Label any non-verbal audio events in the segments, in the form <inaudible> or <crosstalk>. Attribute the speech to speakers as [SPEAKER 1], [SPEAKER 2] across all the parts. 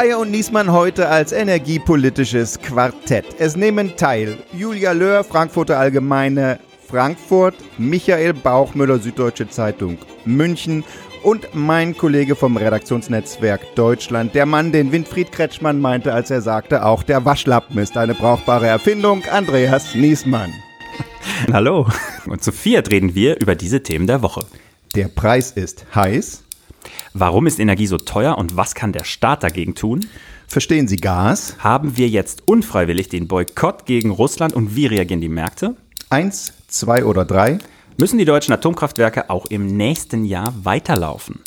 [SPEAKER 1] Geier und Niesmann heute als energiepolitisches Quartett. Es nehmen teil Julia Löhr, Frankfurter Allgemeine Frankfurt, Michael Bauchmüller, Süddeutsche Zeitung München und mein Kollege vom Redaktionsnetzwerk Deutschland, der Mann, den Winfried Kretschmann meinte, als er sagte, auch der Waschlappen ist eine brauchbare Erfindung, Andreas Niesmann.
[SPEAKER 2] Hallo. Und zu viert reden wir über diese Themen der Woche.
[SPEAKER 1] Der Preis ist heiß.
[SPEAKER 2] Warum ist Energie so teuer und was kann der Staat dagegen tun?
[SPEAKER 1] Verstehen Sie Gas?
[SPEAKER 2] Haben wir jetzt unfreiwillig den Boykott gegen Russland und wie reagieren die Märkte?
[SPEAKER 1] Eins, zwei oder drei?
[SPEAKER 2] Müssen die deutschen Atomkraftwerke auch im nächsten Jahr weiterlaufen?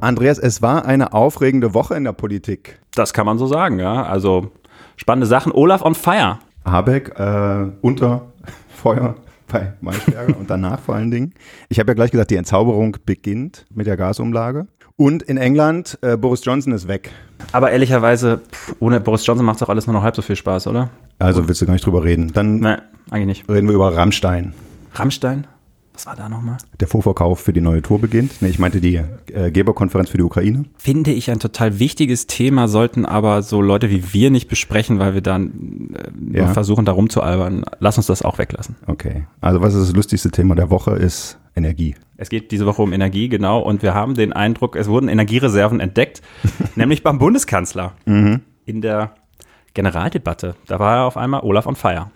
[SPEAKER 1] Andreas, es war eine aufregende Woche in der Politik.
[SPEAKER 2] Das kann man so sagen, ja. Also spannende Sachen. Olaf on fire.
[SPEAKER 1] Habeck äh, unter Feuer bei Maischberger und danach vor allen Dingen. Ich habe ja gleich gesagt, die Entzauberung beginnt mit der Gasumlage. Und in England, äh, Boris Johnson ist weg.
[SPEAKER 2] Aber ehrlicherweise, pff, ohne Boris Johnson macht es auch alles nur noch halb so viel Spaß, oder?
[SPEAKER 1] Also willst du gar nicht drüber reden. Dann
[SPEAKER 2] Nein, eigentlich nicht.
[SPEAKER 1] reden wir über Rammstein.
[SPEAKER 2] Rammstein? Was war da nochmal?
[SPEAKER 1] Der Vorverkauf für die neue Tour beginnt. Nee, ich meinte die äh, Geberkonferenz für die Ukraine.
[SPEAKER 2] Finde ich ein total wichtiges Thema, sollten aber so Leute wie wir nicht besprechen, weil wir dann äh,
[SPEAKER 1] Ja.
[SPEAKER 2] versuchen, da rumzualbern. Lass uns das auch weglassen.
[SPEAKER 1] Okay. Also was ist das lustigste Thema der Woche ist Energie.
[SPEAKER 2] Es geht diese Woche um Energie, genau. Und wir haben den Eindruck, es wurden Energiereserven entdeckt, <laughs> nämlich beim Bundeskanzler in der Generaldebatte. Da war er auf einmal Olaf on Fire.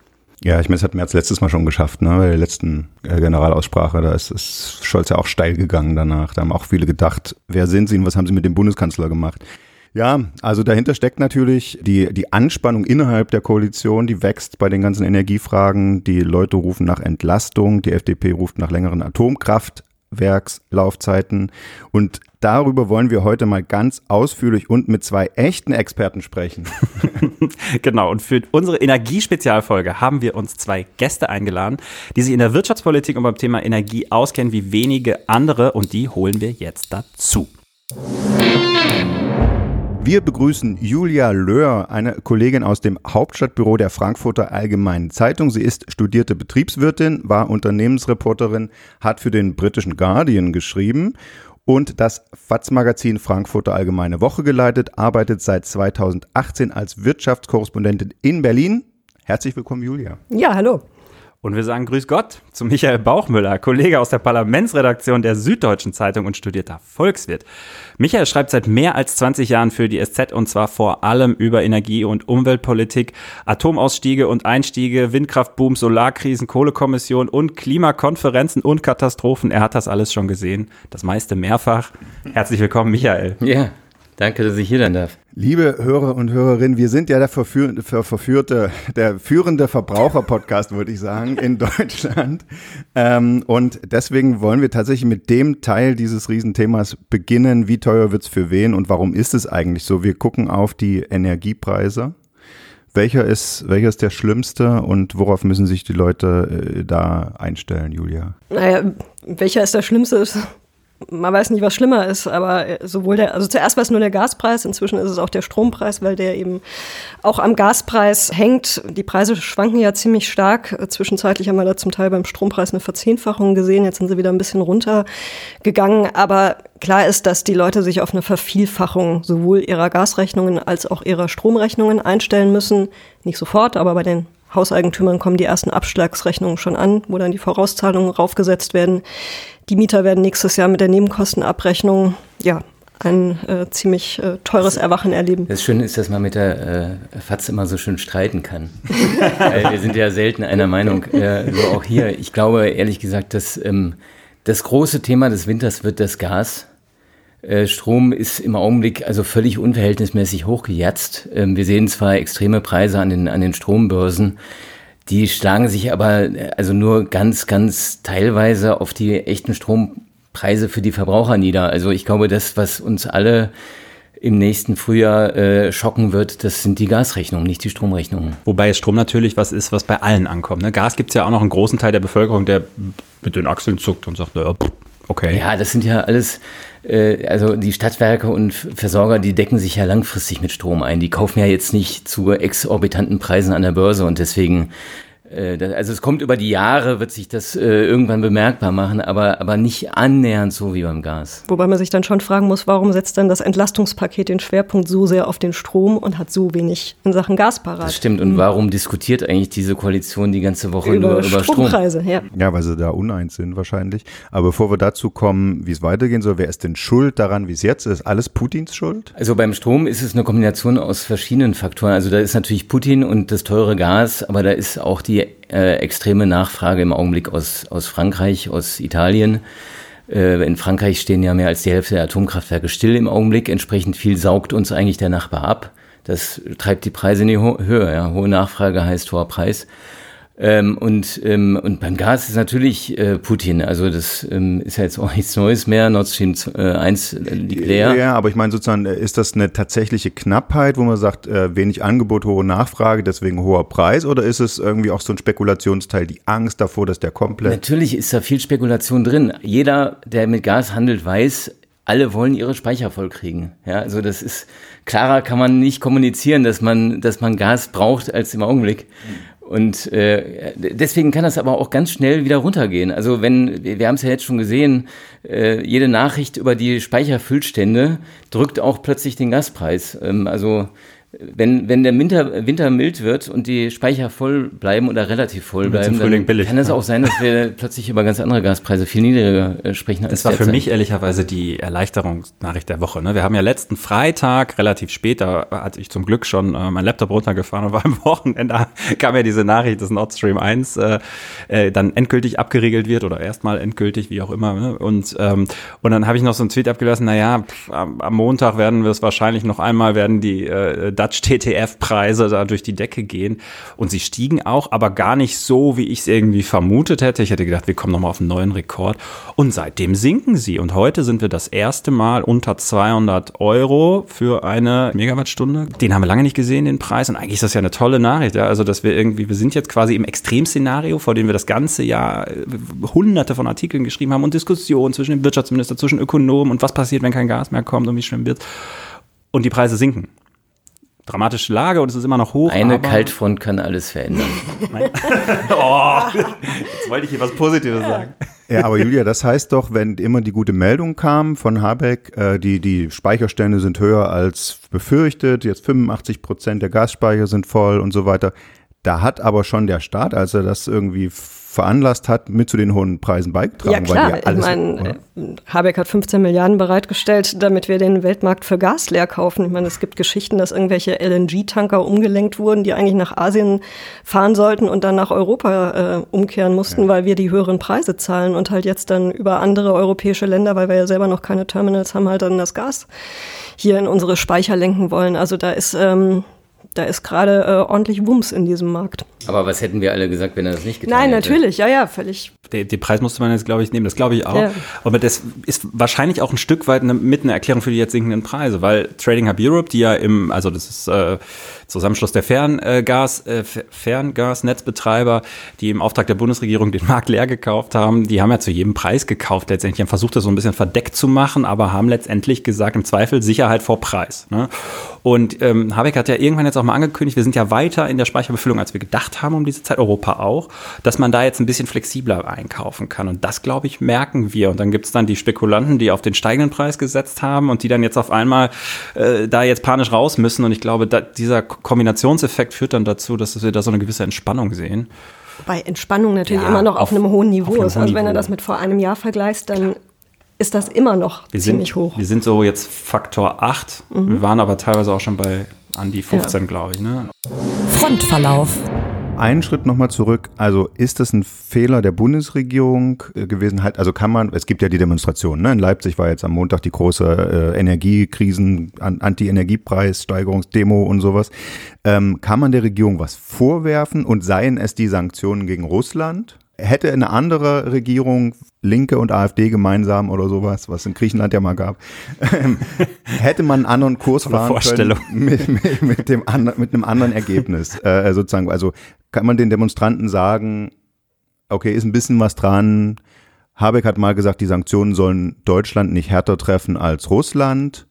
[SPEAKER 1] Ja, ich meine, das hat Merz letztes Mal schon geschafft, ne? Bei der letzten äh, Generalaussprache, da ist, ist Scholz ja auch steil gegangen danach. Da haben auch viele gedacht, wer sind sie und was haben sie mit dem Bundeskanzler gemacht? Ja, also dahinter steckt natürlich die, die Anspannung innerhalb der Koalition, die wächst bei den ganzen Energiefragen. Die Leute rufen nach Entlastung, die FDP ruft nach längeren Atomkraftwerkslaufzeiten. Und darüber wollen wir heute mal ganz ausführlich und mit zwei echten Experten sprechen. <laughs>
[SPEAKER 2] Genau, und für unsere Energiespezialfolge haben wir uns zwei Gäste eingeladen, die sich in der Wirtschaftspolitik und beim Thema Energie auskennen wie wenige andere und die holen wir jetzt dazu.
[SPEAKER 1] Wir begrüßen Julia Löhr, eine Kollegin aus dem Hauptstadtbüro der Frankfurter Allgemeinen Zeitung. Sie ist studierte Betriebswirtin, war Unternehmensreporterin, hat für den britischen Guardian geschrieben und das FATS-Magazin Frankfurter Allgemeine Woche geleitet, arbeitet seit 2018 als Wirtschaftskorrespondentin in Berlin. Herzlich willkommen, Julia.
[SPEAKER 3] Ja, hallo.
[SPEAKER 2] Und wir sagen Grüß Gott zu Michael Bauchmüller, Kollege aus der Parlamentsredaktion der Süddeutschen Zeitung und studierter Volkswirt. Michael schreibt seit mehr als 20 Jahren für die SZ und zwar vor allem über Energie- und Umweltpolitik, Atomausstiege und Einstiege, Windkraftboom, Solarkrisen, Kohlekommission und Klimakonferenzen und Katastrophen. Er hat das alles schon gesehen, das meiste mehrfach. Herzlich willkommen, Michael.
[SPEAKER 4] Ja, danke, dass ich hier sein darf.
[SPEAKER 1] Liebe Hörer und Hörerinnen, wir sind ja der, verführ ver verführte, der führende Verbraucher-Podcast, würde ich sagen, in <laughs> Deutschland. Ähm, und deswegen wollen wir tatsächlich mit dem Teil dieses Riesenthemas beginnen. Wie teuer wird's für wen und warum ist es eigentlich so? Wir gucken auf die Energiepreise. Welcher ist, welcher ist der schlimmste und worauf müssen sich die Leute äh, da einstellen, Julia?
[SPEAKER 3] Naja, welcher ist der schlimmste? Man weiß nicht, was schlimmer ist, aber äh, sowohl der, also zuerst war es nur der Gaspreis, inzwischen ist es auch der Strompreis, weil der eben auch am Gaspreis hängt. Die Preise schwanken ja ziemlich stark. Zwischenzeitlich haben wir da zum Teil beim Strompreis eine Verzehnfachung gesehen, jetzt sind sie wieder ein bisschen runtergegangen. Aber klar ist, dass die Leute sich auf eine Vervielfachung sowohl ihrer Gasrechnungen als auch ihrer Stromrechnungen einstellen müssen. Nicht sofort, aber bei den Hauseigentümern kommen die ersten Abschlagsrechnungen schon an, wo dann die Vorauszahlungen raufgesetzt werden. Die Mieter werden nächstes Jahr mit der Nebenkostenabrechnung ja ein äh, ziemlich äh, teures Erwachen erleben.
[SPEAKER 4] Das Schöne ist, dass man mit der äh, FAZ immer so schön streiten kann. <laughs> Wir sind ja selten einer Meinung, äh, so auch hier. Ich glaube ehrlich gesagt, dass ähm, das große Thema des Winters wird das Gas. Äh, Strom ist im Augenblick also völlig unverhältnismäßig hochgejatzt. Ähm, wir sehen zwar extreme Preise an den, an den Strombörsen, die schlagen sich aber äh, also nur ganz, ganz teilweise auf die echten Strompreise für die Verbraucher nieder. Also ich glaube, das, was uns alle im nächsten Frühjahr äh, schocken wird, das sind die Gasrechnungen, nicht die Stromrechnungen.
[SPEAKER 2] Wobei Strom natürlich was ist, was bei allen ankommt. Ne? Gas gibt es ja auch noch einen großen Teil der Bevölkerung, der mit den Achseln zuckt und sagt, naja, okay.
[SPEAKER 4] Ja, das sind ja alles, also die Stadtwerke und Versorger, die decken sich ja langfristig mit Strom ein. Die kaufen ja jetzt nicht zu exorbitanten Preisen an der Börse und deswegen äh, also es kommt über die Jahre, wird sich das äh, irgendwann bemerkbar machen, aber, aber nicht annähernd so wie beim Gas.
[SPEAKER 3] Wobei man sich dann schon fragen muss, warum setzt dann das Entlastungspaket den Schwerpunkt so sehr auf den Strom und hat so wenig in Sachen Gas parat?
[SPEAKER 4] Das stimmt. Und warum diskutiert eigentlich diese Koalition die ganze Woche über, nur über Strompreise?
[SPEAKER 1] Strom? Ja. ja, weil sie da uneins sind wahrscheinlich. Aber bevor wir dazu kommen, wie es weitergehen soll, wer ist denn schuld daran, wie es jetzt ist? Alles Putins Schuld?
[SPEAKER 4] Also beim Strom ist es eine Kombination aus verschiedenen Faktoren. Also da ist natürlich Putin und das teure Gas, aber da ist auch die äh, extreme Nachfrage im Augenblick aus, aus Frankreich, aus Italien. Äh, in Frankreich stehen ja mehr als die Hälfte der Atomkraftwerke still im Augenblick. Entsprechend viel saugt uns eigentlich der Nachbar ab. Das treibt die Preise in die Höhe. Ja. Hohe Nachfrage heißt hoher Preis. Ähm, und, ähm, und beim Gas ist natürlich äh, Putin. Also das ähm, ist ja jetzt auch nichts Neues mehr. Nord Stream äh, 1 liegt leer.
[SPEAKER 1] Ja, aber ich meine sozusagen, äh, ist das eine tatsächliche Knappheit, wo man sagt, äh, wenig Angebot, hohe Nachfrage, deswegen hoher Preis? Oder ist es irgendwie auch so ein Spekulationsteil, die Angst davor, dass der komplett...
[SPEAKER 4] Natürlich ist da viel Spekulation drin. Jeder, der mit Gas handelt, weiß, alle wollen ihre Speicher vollkriegen. Ja, also das ist klarer kann man nicht kommunizieren, dass man, dass man Gas braucht als im Augenblick. Und äh, deswegen kann das aber auch ganz schnell wieder runtergehen. Also wenn, wir haben es ja jetzt schon gesehen, äh, jede Nachricht über die Speicherfüllstände drückt auch plötzlich den Gaspreis. Ähm, also wenn, wenn der Winter, Winter mild wird und die Speicher voll bleiben oder relativ voll bleiben, dann billig, kann es auch sein, dass wir <laughs> plötzlich über ganz andere Gaspreise viel niedriger äh, sprechen.
[SPEAKER 2] Als das war für mich ehrlicherweise die Erleichterungsnachricht der Woche. Ne? Wir haben ja letzten Freitag, relativ spät, da hatte ich zum Glück schon äh, mein Laptop runtergefahren und war am Wochenende, <laughs> kam ja diese Nachricht, dass Nord Stream 1 äh, äh, dann endgültig abgeriegelt wird oder erstmal endgültig, wie auch immer. Ne? Und, ähm, und dann habe ich noch so einen Tweet abgelassen, naja, pff, am, am Montag werden wir es wahrscheinlich noch einmal, werden die äh, Dutch TTF-Preise da durch die Decke gehen. Und sie stiegen auch, aber gar nicht so, wie ich es irgendwie vermutet hätte. Ich hätte gedacht, wir kommen nochmal auf einen neuen Rekord. Und seitdem sinken sie. Und heute sind wir das erste Mal unter 200 Euro für eine Megawattstunde. Den haben wir lange nicht gesehen, den Preis. Und eigentlich ist das ja eine tolle Nachricht. Ja? Also, dass wir irgendwie, wir sind jetzt quasi im Extremszenario, vor dem wir das ganze Jahr äh, hunderte von Artikeln geschrieben haben und Diskussionen zwischen dem Wirtschaftsminister, zwischen Ökonomen und was passiert, wenn kein Gas mehr kommt und wie schlimm wird. Und die Preise sinken dramatische Lage und es ist immer noch hoch.
[SPEAKER 4] Eine Kaltfront kann alles verändern. <laughs> <laughs>
[SPEAKER 2] oh, jetzt wollte ich hier was Positives sagen.
[SPEAKER 1] Ja, aber Julia, das heißt doch, wenn immer die gute Meldung kam von Habeck, äh, die, die Speicherstände sind höher als befürchtet, jetzt 85 Prozent der Gasspeicher sind voll und so weiter. Da hat aber schon der Staat, als er das irgendwie veranlasst hat, mit zu den hohen Preisen beigetragen.
[SPEAKER 3] Ja klar, ich meine, Habeck hat 15 Milliarden bereitgestellt, damit wir den Weltmarkt für Gas leer kaufen. Ich meine, es gibt Geschichten, dass irgendwelche LNG-Tanker umgelenkt wurden, die eigentlich nach Asien fahren sollten und dann nach Europa äh, umkehren mussten, ja. weil wir die höheren Preise zahlen und halt jetzt dann über andere europäische Länder, weil wir ja selber noch keine Terminals haben, halt dann das Gas hier in unsere Speicher lenken wollen. Also da ist ähm, da ist gerade äh, ordentlich Wumms in diesem Markt.
[SPEAKER 4] Aber was hätten wir alle gesagt, wenn er das nicht getan
[SPEAKER 3] Nein,
[SPEAKER 4] hätte?
[SPEAKER 3] Nein, natürlich, ja, ja, völlig.
[SPEAKER 2] Den, den, Preis musste man jetzt, glaube ich, nehmen, das glaube ich auch. Ja. Aber das ist wahrscheinlich auch ein Stück weit eine, mit einer Erklärung für die jetzt sinkenden Preise, weil Trading Hub Europe, die ja im, also das ist äh, Zusammenschluss der Ferngas, äh, Ferngasnetzbetreiber, die im Auftrag der Bundesregierung den Markt leer gekauft haben, die haben ja zu jedem Preis gekauft letztendlich, haben versucht, das so ein bisschen verdeckt zu machen, aber haben letztendlich gesagt, im Zweifel Sicherheit vor Preis. Ne? Und ähm, Habeck hat ja irgendwann jetzt auch mal angekündigt, wir sind ja weiter in der Speicherbefüllung, als wir gedacht haben um diese Zeit, Europa auch, dass man da jetzt ein bisschen flexibler einkaufen kann. Und das, glaube ich, merken wir. Und dann gibt es dann die Spekulanten, die auf den steigenden Preis gesetzt haben und die dann jetzt auf einmal äh, da jetzt panisch raus müssen. Und ich glaube, da, dieser Kombinationseffekt führt dann dazu, dass wir da so eine gewisse Entspannung sehen.
[SPEAKER 3] Bei Entspannung natürlich ja, immer noch auf, auf einem hohen Niveau ist. Also wenn du das mit vor einem Jahr vergleichst, dann ist das immer noch
[SPEAKER 2] wir
[SPEAKER 3] ziemlich
[SPEAKER 2] sind,
[SPEAKER 3] hoch.
[SPEAKER 2] Wir sind so jetzt Faktor 8. Mhm. Wir waren aber teilweise auch schon bei an die 15, ja. glaube ich. Ne?
[SPEAKER 5] Frontverlauf.
[SPEAKER 1] Einen Schritt nochmal zurück. Also ist das ein Fehler der Bundesregierung äh, gewesen? Halt, also kann man, es gibt ja die Demonstrationen. Ne? In Leipzig war jetzt am Montag die große äh, Energiekrisen, Anti-Energiepreissteigerungsdemo und sowas. Ähm, kann man der Regierung was vorwerfen und seien es die Sanktionen gegen Russland? Hätte eine andere Regierung, Linke und AfD gemeinsam oder sowas, was in Griechenland ja mal gab, ähm, <laughs> hätte man einen anderen Kurs fahren können mit, mit, mit, dem andre, mit einem anderen Ergebnis. Äh, sozusagen, also kann man den Demonstranten sagen, okay, ist ein bisschen was dran. Habeck hat mal gesagt, die Sanktionen sollen Deutschland nicht härter treffen als Russland.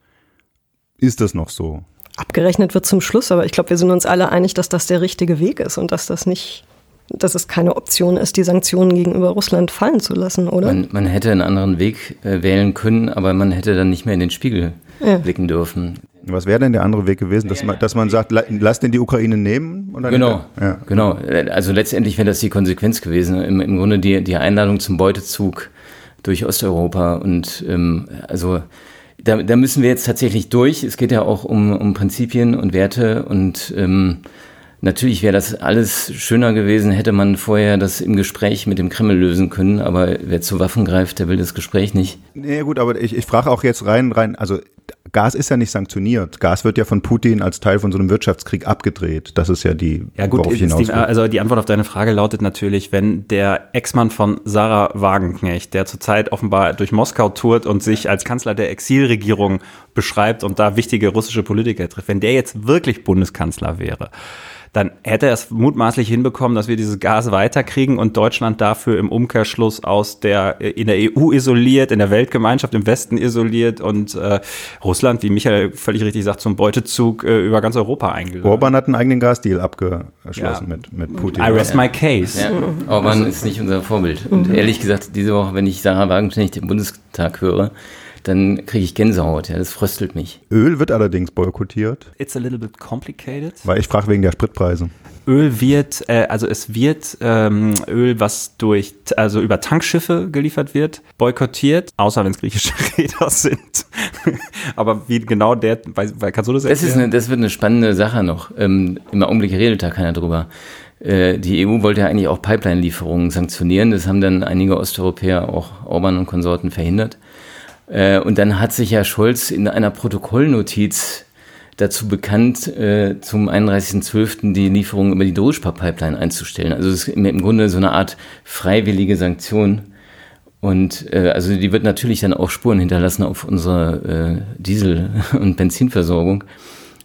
[SPEAKER 1] Ist das noch so?
[SPEAKER 3] Abgerechnet wird zum Schluss, aber ich glaube, wir sind uns alle einig, dass das der richtige Weg ist und dass das nicht dass es keine Option ist, die Sanktionen gegenüber Russland fallen zu lassen, oder?
[SPEAKER 4] Man, man hätte einen anderen Weg äh, wählen können, aber man hätte dann nicht mehr in den Spiegel ja. blicken dürfen.
[SPEAKER 1] Was wäre denn der andere Weg gewesen, dass man, dass man sagt, lass den die Ukraine nehmen?
[SPEAKER 4] genau, ja. genau. Also letztendlich wäre das die Konsequenz gewesen. Im, im Grunde die, die Einladung zum Beutezug durch Osteuropa und ähm, also da, da müssen wir jetzt tatsächlich durch. Es geht ja auch um, um Prinzipien und Werte und ähm, Natürlich wäre das alles schöner gewesen, hätte man vorher das im Gespräch mit dem Kreml lösen können, aber wer zu Waffen greift, der will das Gespräch nicht.
[SPEAKER 1] Nee, gut, aber ich, ich frage auch jetzt rein, rein, also Gas ist ja nicht sanktioniert. Gas wird ja von Putin als Teil von so einem Wirtschaftskrieg abgedreht. Das ist ja die,
[SPEAKER 2] ja, gut, die, also die Antwort auf deine Frage lautet natürlich, wenn der Ex-Mann von Sarah Wagenknecht, der zurzeit offenbar durch Moskau tourt und sich als Kanzler der Exilregierung beschreibt und da wichtige russische Politiker trifft, wenn der jetzt wirklich Bundeskanzler wäre, dann hätte er es mutmaßlich hinbekommen, dass wir dieses Gas weiterkriegen und Deutschland dafür im Umkehrschluss aus der in der EU isoliert, in der Weltgemeinschaft im Westen isoliert und äh, Russland, wie Michael völlig richtig sagt, zum Beutezug äh, über ganz Europa eingeladen.
[SPEAKER 1] Orban hat einen eigenen Gasdeal abgeschlossen ja. mit, mit Putin.
[SPEAKER 2] I rest my case. Ja.
[SPEAKER 4] Orban ist nicht unser Vorbild. Und ehrlich gesagt, diese Woche, wenn ich Sarah Wagenknecht im Bundestag höre, dann kriege ich Gänsehaut. Ja, das fröstelt mich.
[SPEAKER 1] Öl wird allerdings boykottiert.
[SPEAKER 2] It's a little bit complicated.
[SPEAKER 1] Weil ich frage wegen der Spritpreise.
[SPEAKER 2] Öl wird, äh, also es wird ähm, Öl, was durch, also über Tankschiffe geliefert wird, boykottiert, außer wenn es griechische <laughs> Räder sind. <laughs> Aber wie genau der, weil, weil kannst du das
[SPEAKER 4] erklären? Das, ist eine, das wird eine spannende Sache noch. Ähm, Im Augenblick redet da keiner drüber. Äh, die EU wollte ja eigentlich auch Pipeline-Lieferungen sanktionieren. Das haben dann einige Osteuropäer, auch Orban und Konsorten, verhindert. Äh, und dann hat sich ja Scholz in einer Protokollnotiz dazu bekannt, äh, zum 31.12. die Lieferung über die Druschpa-Pipeline einzustellen. Also es ist im Grunde so eine Art freiwillige Sanktion. Und äh, also die wird natürlich dann auch Spuren hinterlassen auf unsere äh, Diesel- <laughs> und Benzinversorgung.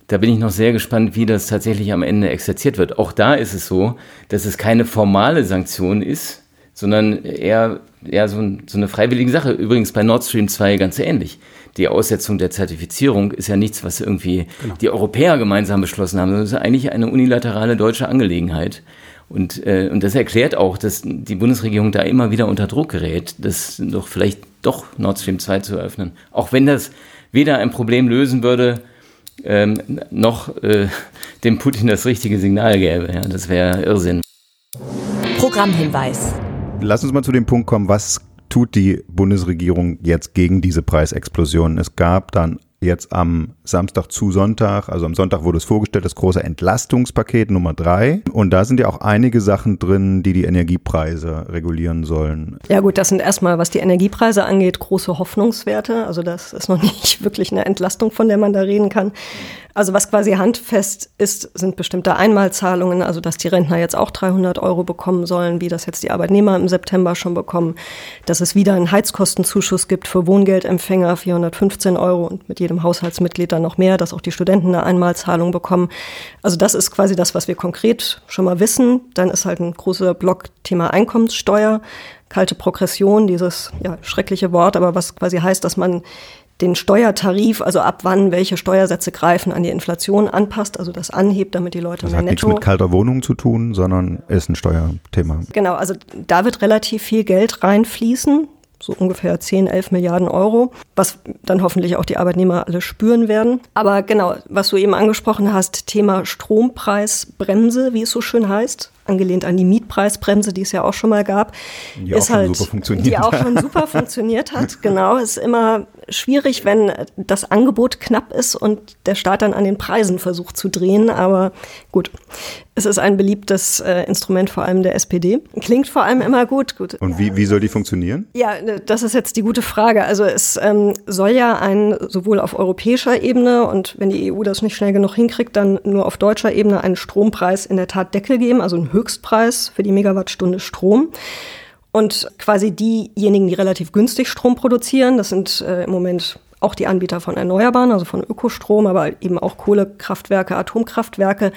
[SPEAKER 4] Da bin ich noch sehr gespannt, wie das tatsächlich am Ende exerziert wird. Auch da ist es so, dass es keine formale Sanktion ist, sondern eher, eher so, ein, so eine freiwillige Sache. Übrigens bei Nord Stream 2 ganz ähnlich. Die Aussetzung der Zertifizierung ist ja nichts, was irgendwie genau. die Europäer gemeinsam beschlossen haben, sondern es ist eigentlich eine unilaterale deutsche Angelegenheit. Und, äh, und das erklärt auch, dass die Bundesregierung da immer wieder unter Druck gerät, das doch vielleicht doch Nord Stream 2 zu eröffnen. Auch wenn das weder ein Problem lösen würde, ähm, noch äh, dem Putin das richtige Signal gäbe. Ja, das wäre Irrsinn.
[SPEAKER 5] Programmhinweis.
[SPEAKER 1] Lass uns mal zu dem Punkt kommen, was tut die Bundesregierung jetzt gegen diese Preisexplosion? Es gab dann jetzt am Samstag zu Sonntag, also am Sonntag wurde es vorgestellt, das große Entlastungspaket Nummer drei. Und da sind ja auch einige Sachen drin, die die Energiepreise regulieren sollen.
[SPEAKER 3] Ja gut, das sind erstmal, was die Energiepreise angeht, große Hoffnungswerte. Also das ist noch <laughs> nicht wirklich eine Entlastung, von der man da reden kann. Also was quasi handfest ist, sind bestimmte Einmalzahlungen, also dass die Rentner jetzt auch 300 Euro bekommen sollen, wie das jetzt die Arbeitnehmer im September schon bekommen, dass es wieder einen Heizkostenzuschuss gibt für Wohngeldempfänger, 415 Euro und mit jedem Haushaltsmitglied dann noch mehr, dass auch die Studenten eine Einmalzahlung bekommen. Also das ist quasi das, was wir konkret schon mal wissen. Dann ist halt ein großer Block Thema Einkommenssteuer, kalte Progression, dieses ja, schreckliche Wort, aber was quasi heißt, dass man den Steuertarif, also ab wann welche Steuersätze greifen, an die Inflation anpasst, also das anhebt, damit die Leute
[SPEAKER 1] das
[SPEAKER 3] mehr
[SPEAKER 1] hat
[SPEAKER 3] netto.
[SPEAKER 1] nichts mit kalter Wohnung zu tun, sondern ist ein Steuerthema.
[SPEAKER 3] Genau, also da wird relativ viel Geld reinfließen, so ungefähr 10, 11 Milliarden Euro, was dann hoffentlich auch die Arbeitnehmer alle spüren werden. Aber genau, was du eben angesprochen hast, Thema Strompreisbremse, wie es so schön heißt, angelehnt an die Mietpreisbremse, die es ja auch schon mal gab,
[SPEAKER 1] die ist halt,
[SPEAKER 3] die auch schon super funktioniert hat. <laughs> Genau, ist immer schwierig, wenn das Angebot knapp ist und der Staat dann an den Preisen versucht zu drehen. Aber gut, es ist ein beliebtes äh, Instrument vor allem der SPD. Klingt vor allem immer gut. gut.
[SPEAKER 1] Und wie, wie soll die funktionieren?
[SPEAKER 3] Ja, ne, das ist jetzt die gute Frage. Also es ähm, soll ja ein sowohl auf europäischer Ebene und wenn die EU das nicht schnell genug hinkriegt, dann nur auf deutscher Ebene einen Strompreis in der Tat Deckel geben, also einen Höchstpreis für die Megawattstunde Strom. Und quasi diejenigen, die relativ günstig Strom produzieren, das sind äh, im Moment auch die Anbieter von Erneuerbaren, also von Ökostrom, aber eben auch Kohlekraftwerke, Atomkraftwerke,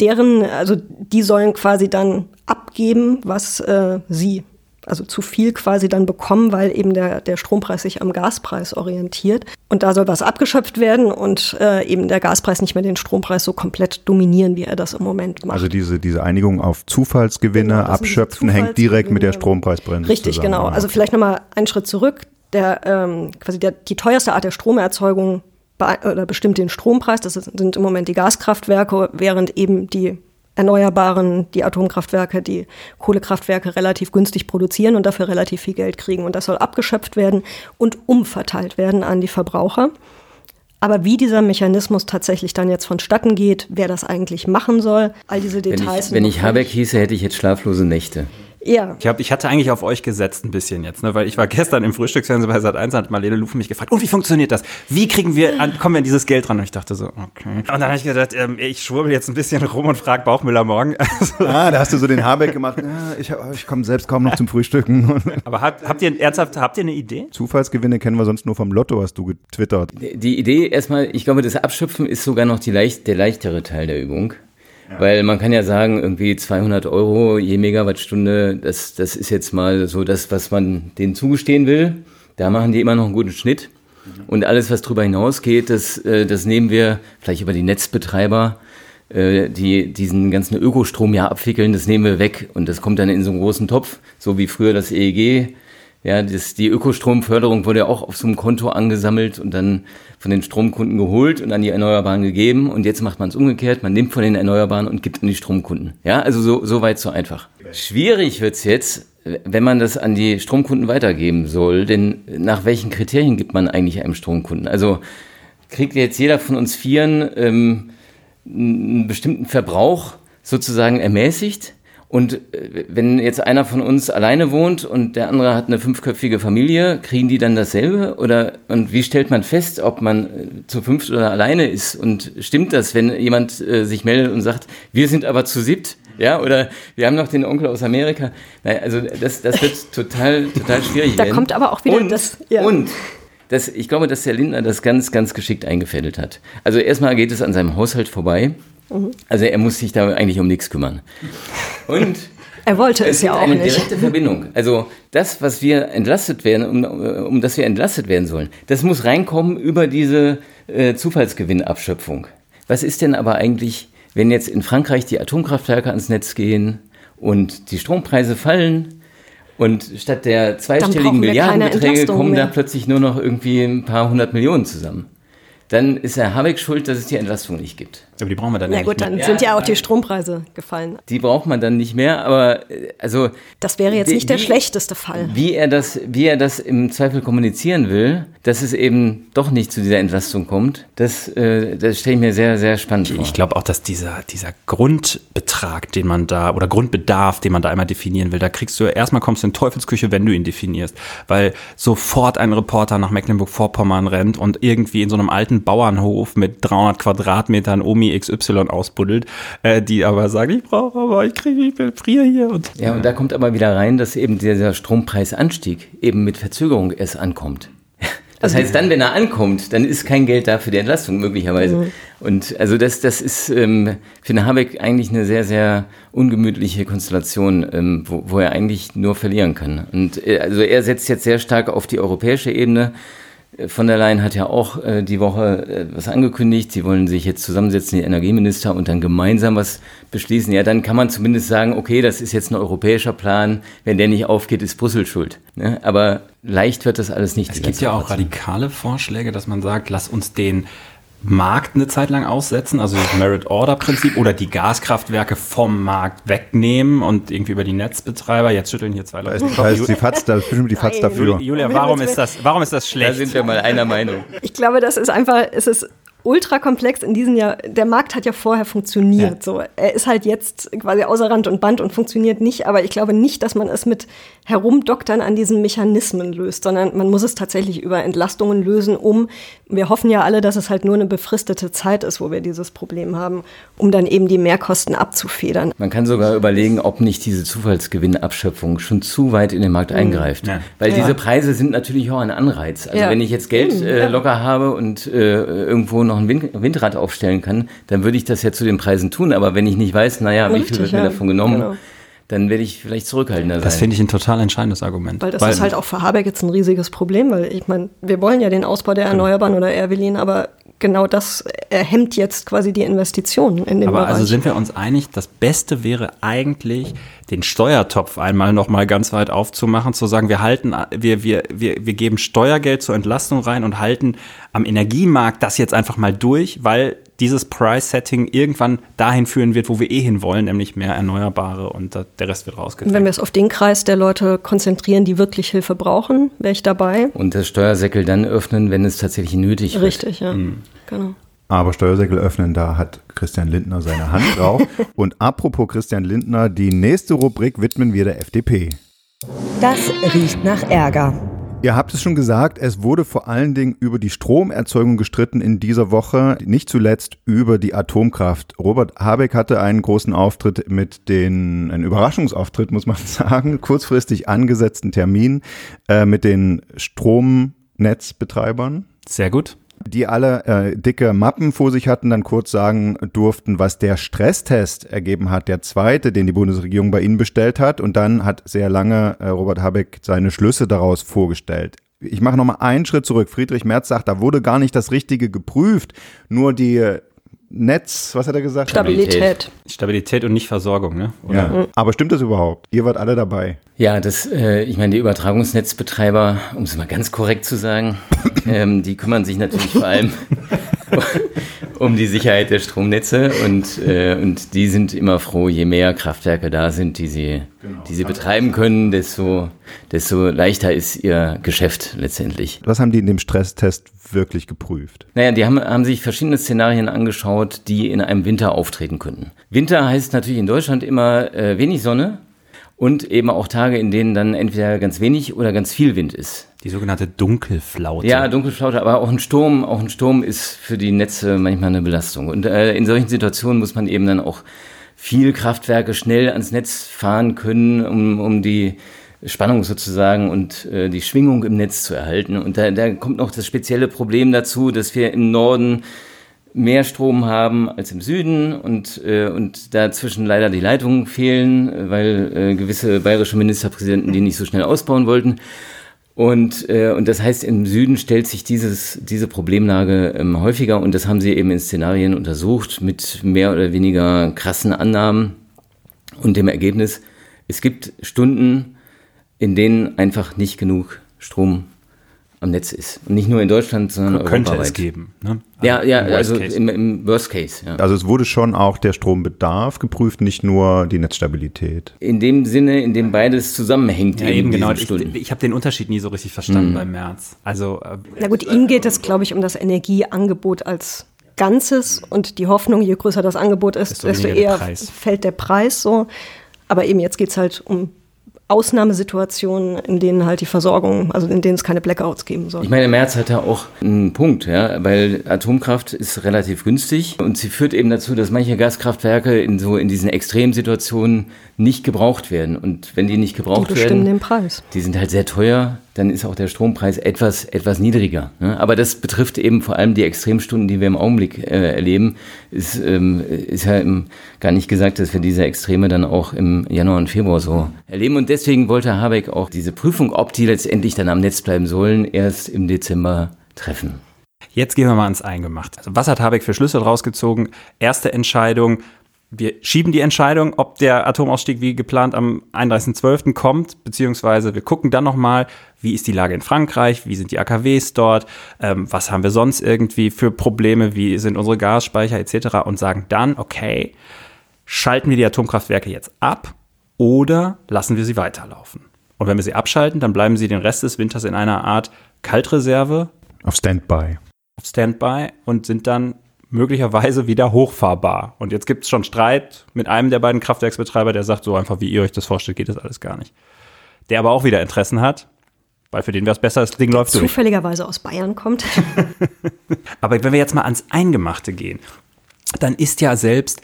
[SPEAKER 3] deren, also die sollen quasi dann abgeben, was äh, sie also zu viel quasi dann bekommen, weil eben der, der Strompreis sich am Gaspreis orientiert. Und da soll was abgeschöpft werden und äh, eben der Gaspreis nicht mehr den Strompreis so komplett dominieren, wie er das im Moment macht.
[SPEAKER 1] Also diese, diese Einigung auf Zufallsgewinne
[SPEAKER 3] Genau, diese
[SPEAKER 1] abschöpfen hängt direkt mit der
[SPEAKER 3] Zufallsgewinne.
[SPEAKER 1] Strompreisbremse
[SPEAKER 3] Richtig,
[SPEAKER 1] zusammen.
[SPEAKER 3] genau. Also vielleicht nochmal einen Schritt zurück. Der, ähm, quasi der, die teuerste Art der Stromerzeugung oder bestimmt den Strompreis. Das sind im Moment die Gaskraftwerke, während eben die Erneuerbaren, die Atomkraftwerke, die Kohlekraftwerke relativ günstig produzieren und dafür relativ viel Geld kriegen. Und das soll abgeschöpft werden und umverteilt werden an die Verbraucher. Aber wie dieser Mechanismus tatsächlich dann jetzt vonstatten geht, wer das eigentlich machen soll, all diese
[SPEAKER 4] Wenn
[SPEAKER 3] Details.
[SPEAKER 4] ich,
[SPEAKER 3] sind
[SPEAKER 4] wenn ich Habeck hieße, hätte ich jetzt schlaflose Nächte.
[SPEAKER 3] Ja,
[SPEAKER 2] Ich, hab, ich hatte eigentlich auf euch gesetzt ein bisschen jetzt, ne? weil ich war gestern im Frühstücksfernsehen bei Sat1, hat Marlene Lufen mich gefragt, und wie funktioniert das? Wie kriegen wir, an, kommen wir an dieses Geld ran? Und ich dachte so, okay. Und dann habe ich gedacht, ähm, ich schwurbel jetzt ein bisschen rum und frage Bauchmüller morgen. Also, <laughs>
[SPEAKER 1] Ah, da hast du so den Habeck gemacht. Ja, ich ich komme selbst kaum noch zum Frühstücken. <laughs>
[SPEAKER 2] aber habt, habt ihr ernsthaft, habt ihr eine Idee?
[SPEAKER 1] Zufallsgewinne kennen wir sonst nur vom Lotto, hast du getwittert.
[SPEAKER 4] Die Idee erstmal, ich glaube, das Abschöpfen ist sogar noch die leicht, der leichtere Teil der Übung. Weil man kann ja sagen, irgendwie 200 Euro je Megawattstunde, das, das ist jetzt mal so das, was man denen zugestehen will. Da machen die immer noch einen guten Schnitt. Und alles, was darüber hinausgeht, das, äh, das nehmen wir vielleicht über die Netzbetreiber, äh, die diesen ganzen Ökostrom ja abwickeln, das nehmen wir weg. Und das kommt dann in so einen großen Topf, so wie früher das EEG. Ja, das, die Ökostromförderung wurde ja auch auf so einem Konto angesammelt und dann von den Stromkunden geholt und an die Erneuerbaren gegeben. Und jetzt macht man es umgekehrt. Man nimmt von den Erneuerbaren und gibt an die Stromkunden. Ja, also so, so weit, so einfach. Schwierig wird's jetzt, wenn man das an die Stromkunden weitergeben soll. Denn nach welchen Kriterien gibt man eigentlich einem Stromkunden? Also kriegt jetzt jeder von uns Vieren ähm, einen bestimmten Verbrauch sozusagen ermäßigt? Und äh, wenn jetzt einer von uns alleine wohnt und der andere hat eine fünfköpfige Familie, kriegen die dann dasselbe? Oder und wie stellt man fest, ob man äh, zu fünft oder alleine ist? Und stimmt das, wenn jemand äh, sich meldet und sagt, wir sind aber zu siebt? Ja, oder wir haben noch den Onkel aus Amerika. Naja, also das, das wird total, total schwierig
[SPEAKER 3] Da
[SPEAKER 4] werden.
[SPEAKER 3] kommt aber auch wieder
[SPEAKER 4] und,
[SPEAKER 3] das- ja.
[SPEAKER 4] Und das, ich glaube, dass der Lindner das ganz, ganz geschickt eingefädelt hat. Also erstmal geht es an seinem Haushalt vorbei.
[SPEAKER 3] Mhm.
[SPEAKER 4] Also er muss sich da eigentlich um nichts kümmern. Und <laughs>
[SPEAKER 3] er wollte es,
[SPEAKER 4] es
[SPEAKER 3] ja auch
[SPEAKER 4] eine
[SPEAKER 3] nicht.
[SPEAKER 4] direkte Verbindung. Also das, was wir entlastet werden, um, um das wir entlastet werden sollen, das muss reinkommen über diese äh, Zufallsgewinnabschöpfung. Was ist denn aber eigentlich, wenn jetzt in Frankreich die Atomkraftwerke ans Netz gehen und die Strompreise fallen und statt der zweistelligen Milliardenbeträge kommen da
[SPEAKER 3] mehr.
[SPEAKER 4] plötzlich nur noch irgendwie ein paar hundert Millionen zusammen? Dann ist Herr Habeck schuld, dass es die Entlastung nicht gibt.
[SPEAKER 2] Aber die brauchen wir dann
[SPEAKER 3] Na
[SPEAKER 2] ja
[SPEAKER 3] gut,
[SPEAKER 2] nicht mehr.
[SPEAKER 3] dann sind ja auch die Strompreise gefallen.
[SPEAKER 4] Die braucht man dann nicht mehr, aber äh, also
[SPEAKER 3] Das wäre jetzt
[SPEAKER 4] Wie-
[SPEAKER 3] nicht der
[SPEAKER 4] wie-
[SPEAKER 3] schlechteste Fall.
[SPEAKER 4] wie er das, wie er das im Zweifel kommunizieren will, dass es eben doch nicht zu dieser Entlastung kommt, das, äh, das stelle ich mir sehr, sehr spannend vor.
[SPEAKER 2] Ich glaube auch, dass dieser, dieser Grundbetrag, den man da, oder Grundbedarf, den man da einmal definieren will, da kriegst du, erstmal kommst du in Teufelsküche, wenn du ihn definierst. Weil sofort ein Reporter nach Mecklenburg-Vorpommern rennt und irgendwie in so einem alten Bauernhof mit 300 Quadratmetern Omi XY ausbuddelt, äh, die aber sagen, ich brauche aber, ich kriege, ich friere hier. Und,
[SPEAKER 4] ja, und da kommt aber wieder rein, dass eben dieser Strompreisanstieg eben mit Verzögerung erst ankommt. <laughs> Das heißt, dann, wenn er ankommt, dann ist kein Geld da für die Entlastung möglicherweise. Und also das, das ist ähm, für den Habeck eigentlich eine sehr, sehr ungemütliche Konstellation, ähm, wo, wo er eigentlich nur verlieren kann. Und äh, also er setzt jetzt sehr stark auf die europäische Ebene. Von der Leyen hat ja auch äh, die Woche äh, was angekündigt. Sie wollen sich jetzt zusammensetzen, die Energieminister, und dann gemeinsam was beschließen. Ja, dann kann man zumindest sagen, okay, das ist jetzt ein europäischer Plan. Wenn der nicht aufgeht, ist Brüssel schuld. Ne? Aber leicht wird das alles nicht.
[SPEAKER 2] Es gibt ja auch radikale Vorschläge, dass man sagt, lass uns den Markt eine Zeit lang aussetzen, also das Merit-Order-Prinzip oder die Gaskraftwerke vom Markt wegnehmen und irgendwie über die Netzbetreiber, jetzt schütteln hier zwei
[SPEAKER 1] Da
[SPEAKER 2] Leute.
[SPEAKER 1] ist, da ist die FAZ, da ist bestimmt die
[SPEAKER 3] Nein.
[SPEAKER 1] dafür.
[SPEAKER 2] Julia, warum ist das, warum ist das
[SPEAKER 4] Da
[SPEAKER 2] schlecht?
[SPEAKER 4] sind wir mal einer Meinung.
[SPEAKER 3] Ich glaube, das ist einfach, es ist ultra komplex in diesem Jahr. Der Markt hat ja vorher funktioniert.
[SPEAKER 2] Ja.
[SPEAKER 3] So, er ist halt jetzt quasi außer Rand und Band und funktioniert nicht. Aber ich glaube nicht, dass man es mit Herumdoktern an diesen Mechanismen löst, sondern man muss es tatsächlich über Entlastungen lösen, um, wir hoffen ja alle, dass es halt nur eine befristete Zeit ist, wo wir dieses Problem haben, um dann eben die Mehrkosten abzufedern.
[SPEAKER 4] Man kann sogar überlegen, ob nicht diese Zufallsgewinnabschöpfung schon zu weit in den Markt eingreift.
[SPEAKER 2] Ja.
[SPEAKER 4] Weil
[SPEAKER 3] Ja.
[SPEAKER 4] diese Preise sind natürlich auch ein Anreiz. Also
[SPEAKER 3] Ja.
[SPEAKER 4] wenn ich jetzt Geld äh, locker habe und äh, irgendwo noch ein Wind Windrad aufstellen kann, dann würde ich das ja zu den Preisen tun. Aber wenn ich nicht weiß, naja, wie viel wird mir
[SPEAKER 3] ja.
[SPEAKER 4] davon genommen,
[SPEAKER 3] Genau.
[SPEAKER 4] dann werde ich vielleicht zurückhaltender sein.
[SPEAKER 2] Das finde ich ein total entscheidendes Argument.
[SPEAKER 3] Weil das ist halt auch für Habeck jetzt ein riesiges Problem, weil ich meine, wir wollen ja den Ausbau der Erneuerbaren oder Erwin, aber genau das hemmt jetzt quasi die Investitionen in dem
[SPEAKER 2] Aber
[SPEAKER 3] Bereich.
[SPEAKER 2] also sind wir uns einig, das Beste wäre eigentlich, den Steuertopf einmal nochmal ganz weit aufzumachen, zu sagen, wir halten, wir, wir, wir, wir geben Steuergeld zur Entlastung rein und halten am Energiemarkt das jetzt einfach mal durch, weil dieses Price-Setting irgendwann dahin führen wird, wo wir eh hin wollen, nämlich mehr Erneuerbare und der Rest wird rausgedrängt.
[SPEAKER 3] Wenn wir es auf den Kreis der Leute konzentrieren, die wirklich Hilfe brauchen, wäre ich dabei.
[SPEAKER 4] Und das Steuersäckel dann öffnen, wenn es tatsächlich nötig
[SPEAKER 3] ist. Richtig, ja. Mhm. Genau.
[SPEAKER 1] Aber Steuersäckel öffnen, da hat Christian Lindner seine Hand <laughs> drauf. Und apropos Christian Lindner, die nächste Rubrik widmen wir der FDP.
[SPEAKER 5] Das riecht nach Ärger.
[SPEAKER 1] Ihr habt es schon gesagt, es wurde vor allen Dingen über die Stromerzeugung gestritten in dieser Woche, nicht zuletzt über die Atomkraft. Robert Habeck hatte einen großen Auftritt mit den, einen Überraschungsauftritt, muss man <laughs> sagen, kurzfristig angesetzten Termin äh, mit den Stromnetzbetreibern.
[SPEAKER 2] Sehr gut
[SPEAKER 1] die alle äh, dicke Mappen vor sich hatten, dann kurz sagen durften, was der Stresstest ergeben hat, der zweite, den die Bundesregierung bei ihnen bestellt hat. Und dann hat sehr lange äh, Robert Habeck seine Schlüsse daraus vorgestellt. Ich mache nochmal einen Schritt zurück. Friedrich Merz sagt, da wurde gar nicht das Richtige geprüft, nur die Netz, was hat er gesagt?
[SPEAKER 3] Stabilität.
[SPEAKER 2] Stabilität und nicht Versorgung, ne?
[SPEAKER 1] Oder? Ja. Aber stimmt das überhaupt? Ihr wart alle dabei.
[SPEAKER 4] Ja, das, äh, ich meine, die Übertragungsnetzbetreiber, um es mal ganz korrekt zu sagen, <laughs> ähm, die kümmern sich natürlich vor allem <laughs> um die Sicherheit der Stromnetze und, äh, und die sind immer froh, je mehr Kraftwerke da sind, die sie, genau. die sie betreiben können, desto, desto leichter ist ihr Geschäft letztendlich.
[SPEAKER 1] Was haben die in dem Stresstest wirklich geprüft?
[SPEAKER 4] Naja, die haben, haben sich verschiedene Szenarien angeschaut, die in einem Winter auftreten könnten. Winter heißt natürlich in Deutschland immer äh, wenig Sonne und eben auch Tage, in denen dann entweder ganz wenig oder ganz viel Wind ist.
[SPEAKER 2] Die sogenannte Dunkelflaute.
[SPEAKER 4] Ja, Dunkelflaute, aber auch ein Sturm, auch ein Sturm ist für die Netze manchmal eine Belastung. Und äh, in solchen Situationen muss man eben dann auch viel Kraftwerke schnell ans Netz fahren können, um, um die Spannung sozusagen und äh, die Schwingung im Netz zu erhalten. Und da, da kommt noch das spezielle Problem dazu, dass wir im Norden mehr Strom haben als im Süden und, äh, und dazwischen leider die Leitungen fehlen, weil äh, gewisse bayerische Ministerpräsidenten die nicht so schnell ausbauen wollten. Und, äh, und das heißt, im Süden stellt sich dieses, diese Problemlage ähm, häufiger und das haben sie eben in Szenarien untersucht mit mehr oder weniger krassen Annahmen und dem Ergebnis, es gibt Stunden, in denen einfach nicht genug Strom am Netz ist. Und nicht nur in Deutschland, sondern
[SPEAKER 2] Könnte europaweit. es geben.
[SPEAKER 4] Ne? Ja, ja, also im, im, Worst Case. Ja.
[SPEAKER 1] Also es wurde schon auch der Strombedarf geprüft, nicht nur die Netzstabilität.
[SPEAKER 4] In dem Sinne, in dem beides zusammenhängt.
[SPEAKER 2] Ja, eben genau. Ich, ich habe den Unterschied nie so richtig verstanden mhm. beim März. Also,
[SPEAKER 3] äh, Na gut, ihm geht es, glaube ich, um das Energieangebot als Ganzes und die Hoffnung, je größer das Angebot ist, desto, desto eher fällt der Preis so. Aber eben jetzt geht es halt um Ausnahmesituationen, in denen halt die Versorgung, also in denen es keine Blackouts geben soll.
[SPEAKER 4] Ich meine, Merz hat ja auch einen Punkt, ja, weil Atomkraft ist relativ günstig und sie führt eben dazu, dass manche Gaskraftwerke in so in diesen Extremsituationen nicht gebraucht werden. Und wenn die nicht gebraucht die werden,
[SPEAKER 3] den Preis.
[SPEAKER 4] die sind halt sehr teuer, dann ist auch der Strompreis etwas, etwas niedriger. Ne? Aber das betrifft eben vor allem die Extremstunden, die wir im Augenblick äh, erleben. Ist, ähm, ist ja im, gar nicht gesagt, dass wir diese Extreme dann auch im Januar und Februar so erleben. Und deswegen wollte Habeck auch diese Prüfung, ob die letztendlich dann am Netz bleiben sollen, erst im Dezember treffen.
[SPEAKER 2] Jetzt gehen wir mal ans Eingemachte. Also was hat Habeck für Schlüsse rausgezogen? Erste Entscheidung, wir schieben die Entscheidung, ob der Atomausstieg wie geplant am 31.12. kommt, beziehungsweise wir gucken dann nochmal, wie ist die Lage in Frankreich, wie sind die AKWs dort, ähm, was haben wir sonst irgendwie für Probleme, wie sind unsere Gasspeicher etc. und sagen dann, okay, schalten wir die Atomkraftwerke jetzt ab oder lassen wir sie weiterlaufen. Und wenn wir sie abschalten, dann bleiben sie den Rest des Winters in einer Art Kaltreserve.
[SPEAKER 1] Auf Standby.
[SPEAKER 2] Auf Standby und sind dann möglicherweise wieder hochfahrbar. Und jetzt gibt es schon Streit mit einem der beiden Kraftwerksbetreiber, der sagt, so einfach wie ihr euch das vorstellt, geht das alles gar nicht. Der aber auch wieder Interessen hat, weil für den wäre es besser, das Ding läuft
[SPEAKER 3] zufälligerweise aus Bayern kommt. <laughs>
[SPEAKER 2] aber wenn wir jetzt mal ans Eingemachte gehen, dann ist ja selbst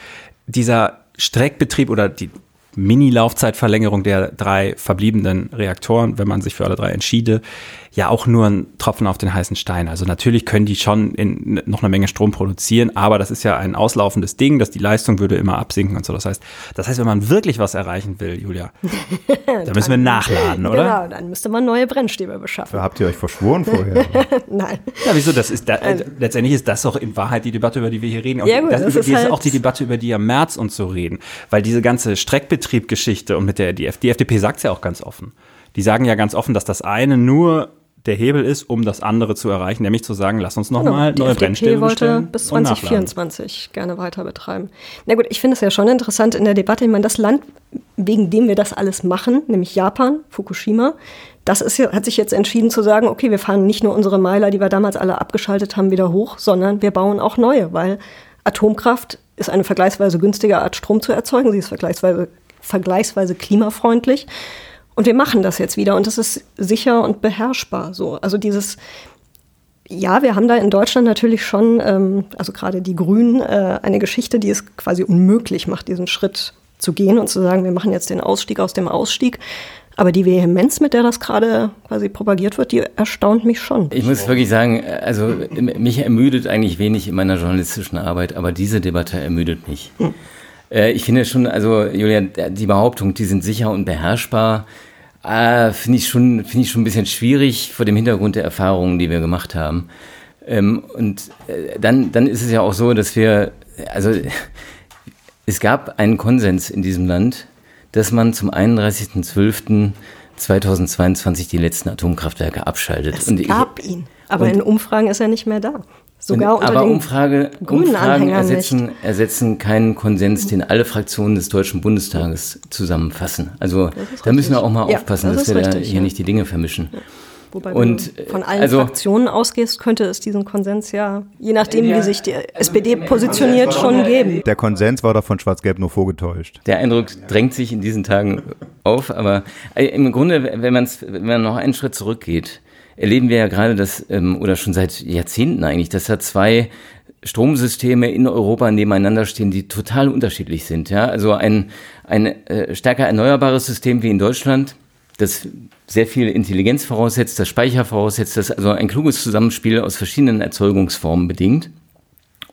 [SPEAKER 2] dieser Streckbetrieb oder die Mini-Laufzeitverlängerung der drei verbliebenen Reaktoren, wenn man sich für alle drei entschiede, ja auch nur ein Tropfen auf den heißen Stein. Also natürlich können die schon in, noch eine Menge Strom produzieren, aber das ist ja ein auslaufendes Ding, dass die Leistung würde immer absinken und so. Das heißt, das heißt, wenn man wirklich was erreichen will, Julia, <laughs> dann müssen wir nachladen, oder?
[SPEAKER 3] Genau, dann müsste man neue Brennstäbe beschaffen.
[SPEAKER 1] Da habt ihr euch verschworen vorher? <laughs>
[SPEAKER 3] Nein.
[SPEAKER 2] Ja, wieso? Das ist da, äh, letztendlich ist das doch in Wahrheit die Debatte, über die wir hier reden. Und
[SPEAKER 3] Ja, gut,
[SPEAKER 2] das,
[SPEAKER 3] das ist halt-
[SPEAKER 2] auch die Debatte, über die am März und so reden. Weil diese ganze Streckbetrieb-Geschichte und mit der die, die FDP sagt es ja auch ganz offen. Die sagen ja ganz offen, dass das eine nur der Hebel ist, um das andere zu erreichen, nämlich zu sagen, lass uns nochmal
[SPEAKER 3] Genau,
[SPEAKER 2] neue
[SPEAKER 3] FDP
[SPEAKER 2] Brennstäbe
[SPEAKER 3] wollte
[SPEAKER 2] bestellen
[SPEAKER 3] bis
[SPEAKER 2] und nachladen.
[SPEAKER 3] 2024 gerne weiter betreiben. Na gut, ich finde es ja schon interessant in der Debatte. Ich meine, das Land, wegen dem wir das alles machen, nämlich Japan, Fukushima, das ist hat sich jetzt entschieden zu sagen, okay, wir fahren nicht nur unsere Meiler, die wir damals alle abgeschaltet haben, wieder hoch, sondern wir bauen auch neue, weil Atomkraft ist eine vergleichsweise günstige Art, Strom zu erzeugen. Sie ist vergleichsweise, vergleichsweise klimafreundlich. Und wir machen das jetzt wieder und das ist sicher und beherrschbar so. Also dieses, ja, wir haben da in Deutschland natürlich schon, ähm, also gerade die Grünen, äh, eine Geschichte, die es quasi unmöglich macht, diesen Schritt zu gehen und zu sagen, wir machen jetzt den Ausstieg aus dem Ausstieg. Aber die Vehemenz, mit der das gerade quasi propagiert wird, die erstaunt mich schon.
[SPEAKER 4] Ich muss wirklich sagen, also mich ermüdet eigentlich wenig in meiner journalistischen Arbeit, aber diese Debatte ermüdet mich. Äh, Ich finde schon, also Julia, die Behauptung, die sind sicher und beherrschbar, äh, finde ich schon, finde ich schon ein bisschen schwierig vor dem Hintergrund der Erfahrungen, die wir gemacht haben. Ähm, Und äh, dann, dann ist es ja auch so, dass wir, also <laughs> es gab einen Konsens in diesem Land, dass man zum 31.12.2022 die letzten Atomkraftwerke abschaltet.
[SPEAKER 3] Es
[SPEAKER 4] Und ich-
[SPEAKER 3] gab ihn. Aber in Umfragen ist er nicht mehr da. Sogar unter
[SPEAKER 4] aber
[SPEAKER 3] den
[SPEAKER 4] Umfrage,
[SPEAKER 3] grünen
[SPEAKER 4] Umfragen
[SPEAKER 3] Anhängern
[SPEAKER 4] ersetzen, ersetzen keinen Konsens, den alle Fraktionen des Deutschen Bundestages zusammenfassen. Also da müssen wir auch mal
[SPEAKER 3] Ja,
[SPEAKER 4] aufpassen,
[SPEAKER 3] das
[SPEAKER 4] dass wir da
[SPEAKER 3] richtig,
[SPEAKER 4] hier
[SPEAKER 3] ja.
[SPEAKER 4] nicht die Dinge vermischen.
[SPEAKER 3] Wobei,
[SPEAKER 4] Und,
[SPEAKER 3] wenn du von
[SPEAKER 4] äh,
[SPEAKER 3] allen
[SPEAKER 4] also-
[SPEAKER 3] Fraktionen ausgehst, könnte es diesen Konsens ja, je nachdem, wie sich die SPD positioniert, schon geben.
[SPEAKER 1] Der Konsens war doch von Schwarz-Gelb nur vorgetäuscht.
[SPEAKER 4] Der Eindruck drängt sich in diesen Tagen auf, aber äh, im Grunde, wenn, man's, wenn man noch einen Schritt zurückgeht, erleben wir ja gerade das, ähm, oder schon seit Jahrzehnten eigentlich, dass da zwei Stromsysteme in Europa nebeneinander stehen, die total unterschiedlich sind. Ja? Also ein, ein äh, stärker erneuerbares System wie in Deutschland, das sehr viel Intelligenz voraussetzt, das Speicher voraussetzt, das also ein kluges Zusammenspiel aus verschiedenen Erzeugungsformen bedingt.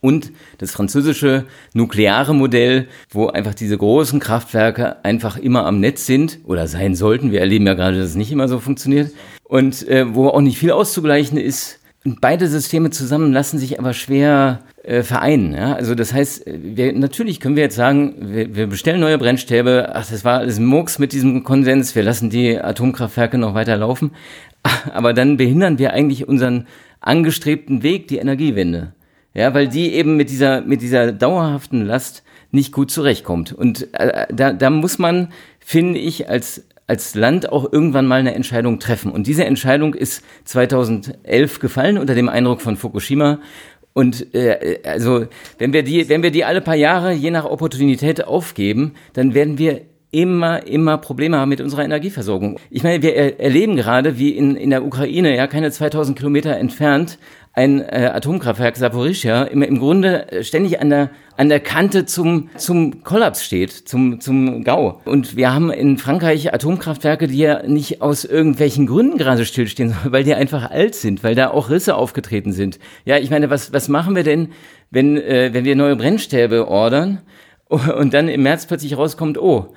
[SPEAKER 4] Und das französische nukleare Modell, wo einfach diese großen Kraftwerke einfach immer am Netz sind oder sein sollten. Wir erleben ja gerade, dass es nicht immer so funktioniert. Und äh, wo auch nicht viel auszugleichen ist. Beide Systeme zusammen lassen sich aber schwer äh, vereinen. Ja? Also das heißt, wir, natürlich können wir jetzt sagen, wir, wir bestellen neue Brennstäbe. Ach, das war alles Murks mit diesem Konsens. Wir lassen die Atomkraftwerke noch weiter laufen. <laughs> Aber dann behindern wir eigentlich unseren angestrebten Weg, die Energiewende. Ja, weil die eben mit dieser, mit dieser dauerhaften Last nicht gut zurechtkommt. Und äh, da, da muss man, finde ich, als, als Land auch irgendwann mal eine Entscheidung treffen. Und diese Entscheidung ist 2011 gefallen unter dem Eindruck von Fukushima. Und äh, also wenn wir die, wenn wir die alle paar Jahre je nach Opportunität aufgeben, dann werden wir immer, immer Probleme haben mit unserer Energieversorgung. Ich meine, wir er erleben gerade, wie in, in der Ukraine, ja, keine 2000 Kilometer entfernt, ein äh, Atomkraftwerk Saporischia im, im Grunde äh, ständig an der, an der Kante zum, zum Kollaps steht, zum, zum Gau. Und wir haben in Frankreich Atomkraftwerke, die ja nicht aus irgendwelchen Gründen gerade stillstehen, <laughs> sondern weil die einfach alt sind, weil da auch Risse aufgetreten sind. Ja, ich meine, was, was machen wir denn, wenn, äh, wenn wir neue Brennstäbe ordern <laughs> und dann im März plötzlich rauskommt, oh,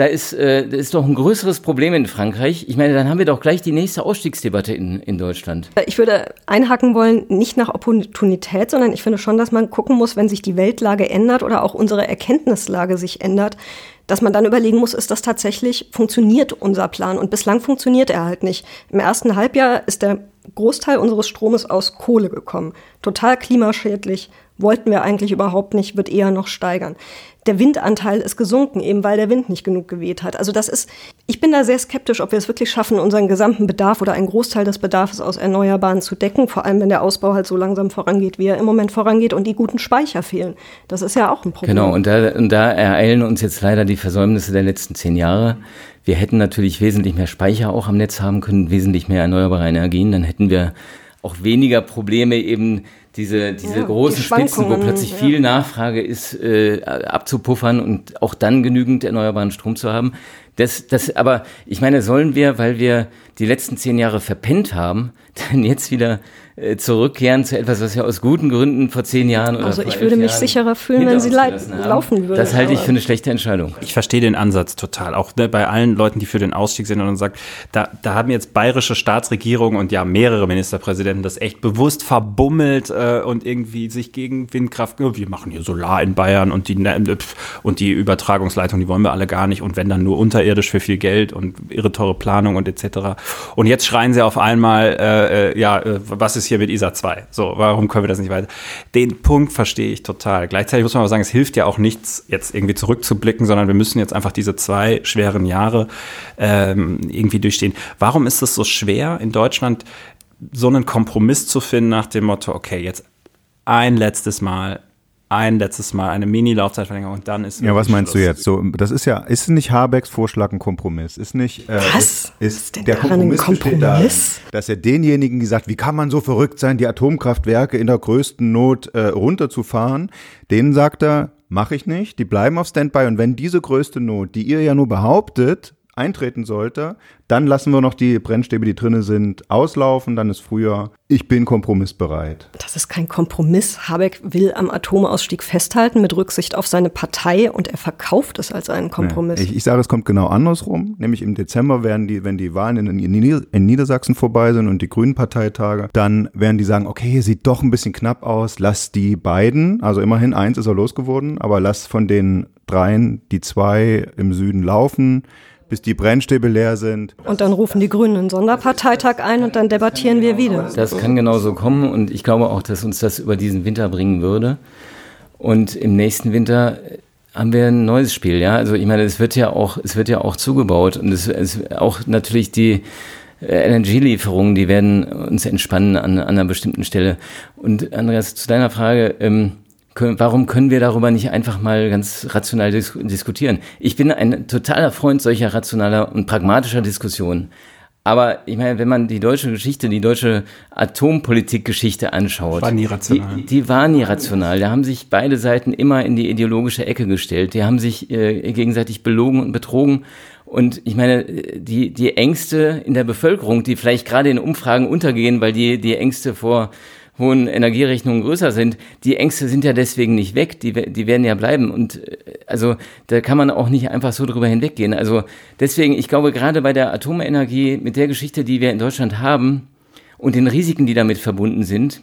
[SPEAKER 4] da ist, äh, da ist doch ein größeres Problem in Frankreich. Ich meine, dann haben wir doch gleich die nächste Ausstiegsdebatte in, in Deutschland.
[SPEAKER 3] Ich würde einhaken wollen, nicht nach Opportunität, sondern ich finde schon, dass man gucken muss, wenn sich die Weltlage ändert oder auch unsere Erkenntnislage sich ändert, dass man dann überlegen muss, ist das tatsächlich, funktioniert unser Plan? Und bislang funktioniert er halt nicht. Im ersten Halbjahr ist der Großteil unseres Stromes aus Kohle gekommen. Total klimaschädlich, wollten wir eigentlich überhaupt nicht, wird eher noch steigern. Der Windanteil ist gesunken, eben weil der Wind nicht genug geweht hat. Also das ist, ich bin da sehr skeptisch, ob wir es wirklich schaffen, unseren gesamten Bedarf oder einen Großteil des Bedarfs aus Erneuerbaren zu decken, vor allem wenn der Ausbau halt so langsam vorangeht, wie er im Moment vorangeht und die guten Speicher fehlen. Das ist ja auch ein Problem.
[SPEAKER 4] Genau, und da, und da ereilen uns jetzt leider die Versäumnisse der letzten zehn Jahre. Wir hätten natürlich wesentlich mehr Speicher auch am Netz haben können, wesentlich mehr erneuerbare Energien, dann hätten wir auch weniger Probleme eben diese, diese
[SPEAKER 3] Ja,
[SPEAKER 4] großen
[SPEAKER 3] die
[SPEAKER 4] Spitzen, wo plötzlich
[SPEAKER 3] ja.
[SPEAKER 4] viel Nachfrage ist, äh, abzupuffern und auch dann genügend erneuerbaren Strom zu haben. Das, das, aber ich meine, sollen wir, weil wir die letzten zehn Jahre verpennt haben, <laughs> dann jetzt wieder äh, zurückkehren zu etwas, was wir aus guten Gründen vor zehn Jahren oder
[SPEAKER 3] Also
[SPEAKER 4] vor
[SPEAKER 3] ich
[SPEAKER 4] elf
[SPEAKER 3] würde mich
[SPEAKER 4] Jahren
[SPEAKER 3] sicherer fühlen, wenn sie laufen würde,
[SPEAKER 4] Das halte ich für eine schlechte Entscheidung.
[SPEAKER 2] Ich verstehe den Ansatz total. Auch ne, bei allen Leuten, die für den Ausstieg sind und dann sagt, da, da haben jetzt bayerische Staatsregierungen und ja mehrere Ministerpräsidenten das echt bewusst verbummelt äh, und irgendwie sich gegen Windkraft, wir machen hier Solar in Bayern und die, ne, und die Übertragungsleitung, die wollen wir alle gar nicht und wenn dann nur unterirdisch für viel Geld und irre teure Planung und etc. Und jetzt schreien sie auf einmal, äh, äh, ja, äh, was ist hier mit ISA 2? So, warum können wir das nicht weiter? Den Punkt verstehe ich total. Gleichzeitig muss man aber sagen, es hilft ja auch nichts, jetzt irgendwie zurückzublicken, sondern wir müssen jetzt einfach diese zwei schweren Jahre ähm, irgendwie durchstehen. Warum ist es so schwer in Deutschland, so einen Kompromiss zu finden nach dem Motto, okay, jetzt ein letztes Mal, ein letztes Mal eine Mini-Laufzeitverlängerung und dann ist
[SPEAKER 1] Ja, was meinst du
[SPEAKER 2] Schluss.
[SPEAKER 1] jetzt? So, das ist ja, ist nicht Habecks Vorschlag ein Kompromiss? Ist nicht, äh,
[SPEAKER 3] Was?
[SPEAKER 1] Ist, ist
[SPEAKER 3] ist denn
[SPEAKER 1] der Kompromiss,
[SPEAKER 3] Kompromiss?
[SPEAKER 1] dass er denjenigen gesagt, wie kann man so verrückt sein, die Atomkraftwerke in der größten Not äh, runterzufahren? Denen sagt er, mache ich nicht, die bleiben auf Standby und wenn diese größte Not, die ihr ja nur behauptet, eintreten sollte, dann lassen wir noch die Brennstäbe, die drinne sind, auslaufen, dann ist Frühjahr. Ich bin kompromissbereit.
[SPEAKER 3] Das ist kein Kompromiss. Habeck will am Atomausstieg festhalten mit Rücksicht auf seine Partei und er verkauft es als einen Kompromiss.
[SPEAKER 1] Ich, ich sage, es kommt genau andersrum. Nämlich im Dezember werden die, wenn die Wahlen in, in, in Niedersachsen vorbei sind und die Grünen Parteitage, dann werden die sagen, okay, sieht doch ein bisschen knapp aus, lass die beiden, also immerhin eins ist er losgeworden, aber lass von den dreien die zwei im Süden laufen, bis die Brennstäbe leer sind.
[SPEAKER 3] Und dann rufen die Grünen einen Sonderparteitag ein und dann debattieren wir wieder.
[SPEAKER 4] Das kann genauso kommen und ich glaube auch, dass uns das über diesen Winter bringen würde. Und im nächsten Winter haben wir ein neues Spiel, ja. Also ich meine, es wird ja auch, es wird ja auch zugebaut und es, es auch natürlich die äh, Energielieferungen, die werden uns entspannen an, an einer bestimmten Stelle. Und Andreas, zu deiner Frage, ähm, können, warum können wir darüber nicht einfach mal ganz rational dis diskutieren? Ich bin ein totaler Freund solcher rationaler und pragmatischer Diskussionen. Aber ich meine, wenn man die deutsche Geschichte, die deutsche Atompolitikgeschichte anschaut,
[SPEAKER 2] War nie rational.
[SPEAKER 4] Die, die war nie rational. Da haben sich beide Seiten immer in die ideologische Ecke gestellt. Die haben sich äh, gegenseitig belogen und betrogen. Und ich meine, die, die Ängste in der Bevölkerung, die vielleicht gerade in Umfragen untergehen, weil die, die Ängste vor hohen Energierechnungen größer sind, die Ängste sind ja deswegen nicht weg, die, die werden ja bleiben. Und äh, also da kann man auch nicht einfach so drüber hinweggehen. Also deswegen, ich glaube, gerade bei der Atomenergie, mit der Geschichte, die wir in Deutschland haben und den Risiken, die damit verbunden sind,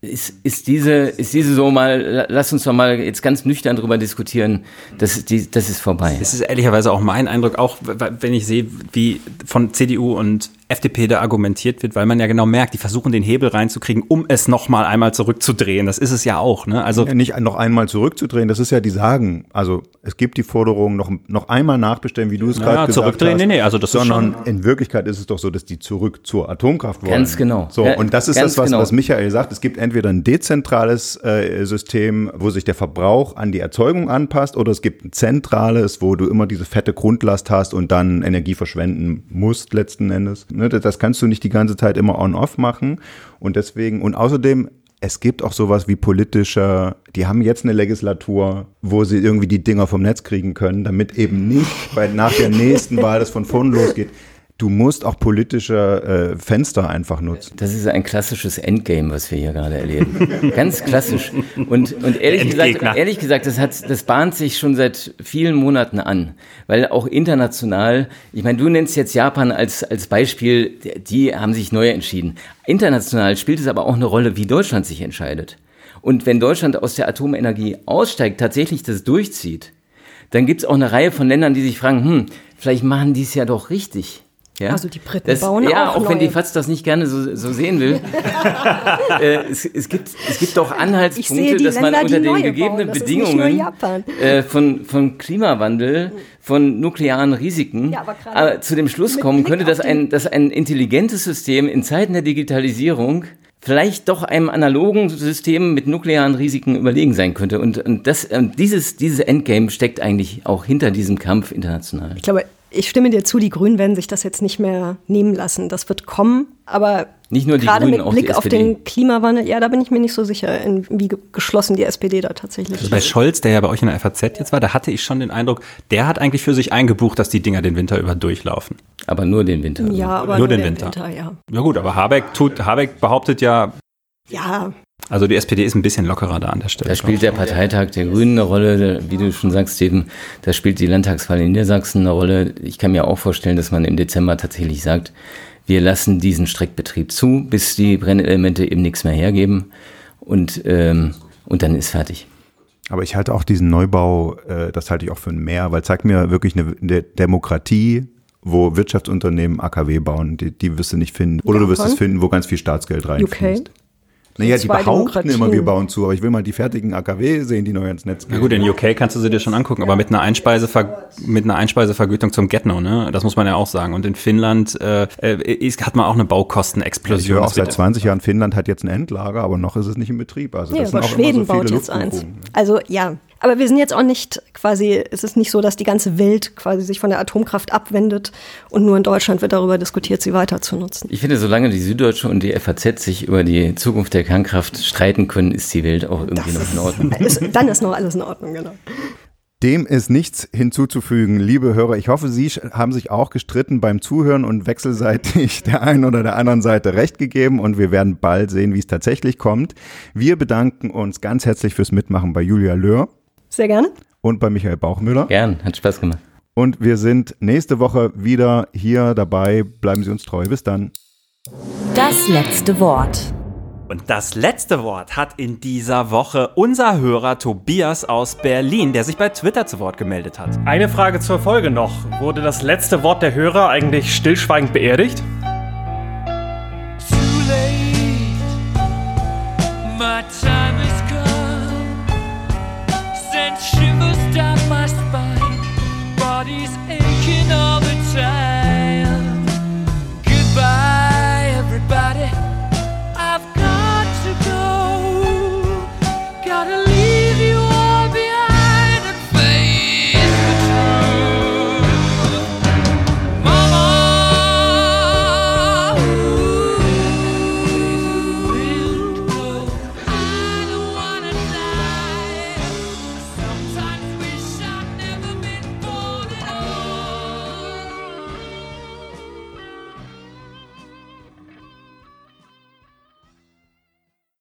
[SPEAKER 4] ist, ist diese, ist diese so mal, la- lass uns doch mal jetzt ganz nüchtern drüber diskutieren, das, ist die, das ist vorbei.
[SPEAKER 2] Es ist ehrlicherweise auch mein Eindruck, auch wenn ich sehe, wie von CDU und FDP da argumentiert wird, weil man ja genau merkt, die versuchen den Hebel reinzukriegen, um es nochmal einmal zurückzudrehen. Das ist es ja auch. Ne? Also
[SPEAKER 1] Ja, nicht noch einmal zurückzudrehen, das ist ja die Sagen. Also es gibt die Forderung, noch, noch einmal nachbestellen, wie du es
[SPEAKER 2] Ja,
[SPEAKER 1] gerade gesagt
[SPEAKER 2] zurückdrehen,
[SPEAKER 1] hast.
[SPEAKER 2] nee, nee, also das ist
[SPEAKER 1] Sondern in Wirklichkeit ist es doch so, dass die zurück zur Atomkraft wollen.
[SPEAKER 4] Ganz genau.
[SPEAKER 1] So,
[SPEAKER 4] Ja,
[SPEAKER 1] und das ist
[SPEAKER 4] ganz
[SPEAKER 1] das, was,
[SPEAKER 4] genau.
[SPEAKER 1] was Michael sagt. Es gibt entweder ein dezentrales äh, System, wo sich der Verbrauch an die Erzeugung anpasst, oder es gibt ein zentrales, wo du immer diese fette Grundlast hast und dann Energie verschwenden musst letzten Endes. Ne, das, kannst du nicht die ganze Zeit immer on-off machen. Und deswegen, und außerdem, es gibt auch sowas wie politische, die haben jetzt eine Legislatur, wo sie irgendwie die Dinger vom Netz kriegen können, damit eben nicht bei, nach der nächsten Wahl das von vorn losgeht. Du musst auch politische äh, Fenster einfach nutzen.
[SPEAKER 4] Das ist ein klassisches Endgame, was wir hier gerade erleben. <laughs> Ganz klassisch. Und, und ehrlich, gesagt, ehrlich gesagt, das, hat, das bahnt sich schon seit vielen Monaten an. Weil auch international, ich meine, du nennst jetzt Japan als, als Beispiel, die haben sich neu entschieden. International spielt es aber auch eine Rolle, wie Deutschland sich entscheidet. Und wenn Deutschland aus der Atomenergie aussteigt, tatsächlich das durchzieht, dann gibt es auch eine Reihe von Ländern, die sich fragen, hm, vielleicht machen die es ja doch richtig. Ja?
[SPEAKER 3] Also die Briten
[SPEAKER 4] das,
[SPEAKER 3] bauen
[SPEAKER 4] ja,
[SPEAKER 3] auch
[SPEAKER 4] auch wenn die. FAZ das nicht gerne so, so sehen will. <laughs> äh, es, es, gibt, es gibt doch
[SPEAKER 3] Ich
[SPEAKER 4] Anhaltspunkte, dass man
[SPEAKER 3] Länder,
[SPEAKER 4] unter den gegebenen Bedingungen äh, von, von Klimawandel, von nuklearen Risiken
[SPEAKER 3] Ja,
[SPEAKER 4] äh, zu dem Schluss kommen könnte, dass ein, dass ein intelligentes System in Zeiten der Digitalisierung vielleicht doch einem analogen System mit nuklearen Risiken überlegen sein könnte. Und, und das, dieses, dieses Endgame steckt eigentlich auch hinter diesem Kampf international.
[SPEAKER 3] Ich glaube, ich stimme dir zu, die Grünen werden sich das jetzt nicht mehr nehmen lassen. Das wird kommen, aber
[SPEAKER 4] Nicht nur die
[SPEAKER 3] gerade
[SPEAKER 4] Grünen,
[SPEAKER 3] mit
[SPEAKER 4] auch
[SPEAKER 3] Blick
[SPEAKER 4] die
[SPEAKER 3] auf den Klimawandel, ja, da bin ich mir nicht so sicher, in, wie ge- geschlossen die SPD da tatsächlich
[SPEAKER 2] Also bei
[SPEAKER 3] ist.
[SPEAKER 2] Scholz, der ja bei euch in der FAZ jetzt war, da hatte ich schon den Eindruck, der hat eigentlich für sich eingebucht, dass die Dinger den Winter über durchlaufen.
[SPEAKER 4] Aber nur den Winter.
[SPEAKER 3] Ja, aber
[SPEAKER 2] Nur den
[SPEAKER 3] der
[SPEAKER 2] Winter.
[SPEAKER 3] ja.
[SPEAKER 2] Ja gut, aber Habeck tut, Habeck behauptet ja,
[SPEAKER 3] Ja,
[SPEAKER 2] also die SPD ist ein bisschen lockerer da an der Stelle.
[SPEAKER 4] Da spielt der Parteitag der Grünen eine Rolle, wie du schon sagst, Steven. Da spielt die Landtagswahl in Niedersachsen eine Rolle. Ich kann mir auch vorstellen, dass man im Dezember tatsächlich sagt, wir lassen diesen Streckbetrieb zu, bis die Brennelemente eben nichts mehr hergeben. Und, ähm, und dann ist fertig.
[SPEAKER 1] Aber ich halte auch diesen Neubau, äh, das halte ich auch für ein Mehr, weil zeigt mir wirklich eine, eine Demokratie, wo Wirtschaftsunternehmen AKW bauen, die, die wirst du nicht finden. Oder du wirst es finden, wo ganz viel Staatsgeld reinfließt. Naja, die behaupten immer, wir bauen zu, aber ich will mal die fertigen AKW sehen, die neu ins Netz
[SPEAKER 2] Na
[SPEAKER 1] gehen.
[SPEAKER 2] gut, in UK kannst du sie dir schon angucken, aber mit einer, Einspeisever mit einer Einspeisevergütung zum Get-No, ne? Das muss man ja auch sagen. Und in Finnland äh, äh, ist, hat man auch eine
[SPEAKER 1] Ich
[SPEAKER 2] Baukostenexplosion.
[SPEAKER 1] höre auch
[SPEAKER 2] Das wird
[SPEAKER 1] seit 20 Jahren, Finnland hat jetzt ein Endlager, aber noch ist es nicht in Betrieb. Also
[SPEAKER 3] ja
[SPEAKER 1] das sind
[SPEAKER 3] aber
[SPEAKER 1] auch
[SPEAKER 3] Schweden
[SPEAKER 1] immer so viele
[SPEAKER 3] baut jetzt eins. Also ja, aber wir sind jetzt auch nicht quasi, es ist nicht so, dass die ganze Welt quasi sich von der Atomkraft abwendet und nur in Deutschland wird darüber diskutiert, sie weiter zu nutzen.
[SPEAKER 4] Ich finde, solange die Süddeutsche und die FAZ sich über die Zukunft der Kernkraft streiten können, ist die Welt auch irgendwie noch in Ordnung. <laughs>
[SPEAKER 3] Ist, dann ist noch alles in Ordnung, genau.
[SPEAKER 1] Dem ist nichts hinzuzufügen, liebe Hörer. Ich hoffe, Sie haben sich auch gestritten beim Zuhören und wechselseitig der einen oder der anderen Seite recht gegeben und wir werden bald sehen, wie es tatsächlich kommt. Wir bedanken uns ganz herzlich fürs Mitmachen bei Julia Löhr
[SPEAKER 3] Sehr gerne.
[SPEAKER 1] und bei Michael Bauchmüller.
[SPEAKER 4] Gern, hat Spaß gemacht.
[SPEAKER 1] Und wir sind nächste Woche wieder hier dabei. Bleiben Sie uns treu. Bis dann.
[SPEAKER 5] Das letzte Wort.
[SPEAKER 2] Und das letzte Wort hat in dieser Woche unser Hörer Tobias aus Berlin, der sich bei Twitter zu Wort gemeldet hat.
[SPEAKER 6] Eine Frage zur Folge noch. Wurde das letzte Wort der Hörer eigentlich stillschweigend beerdigt?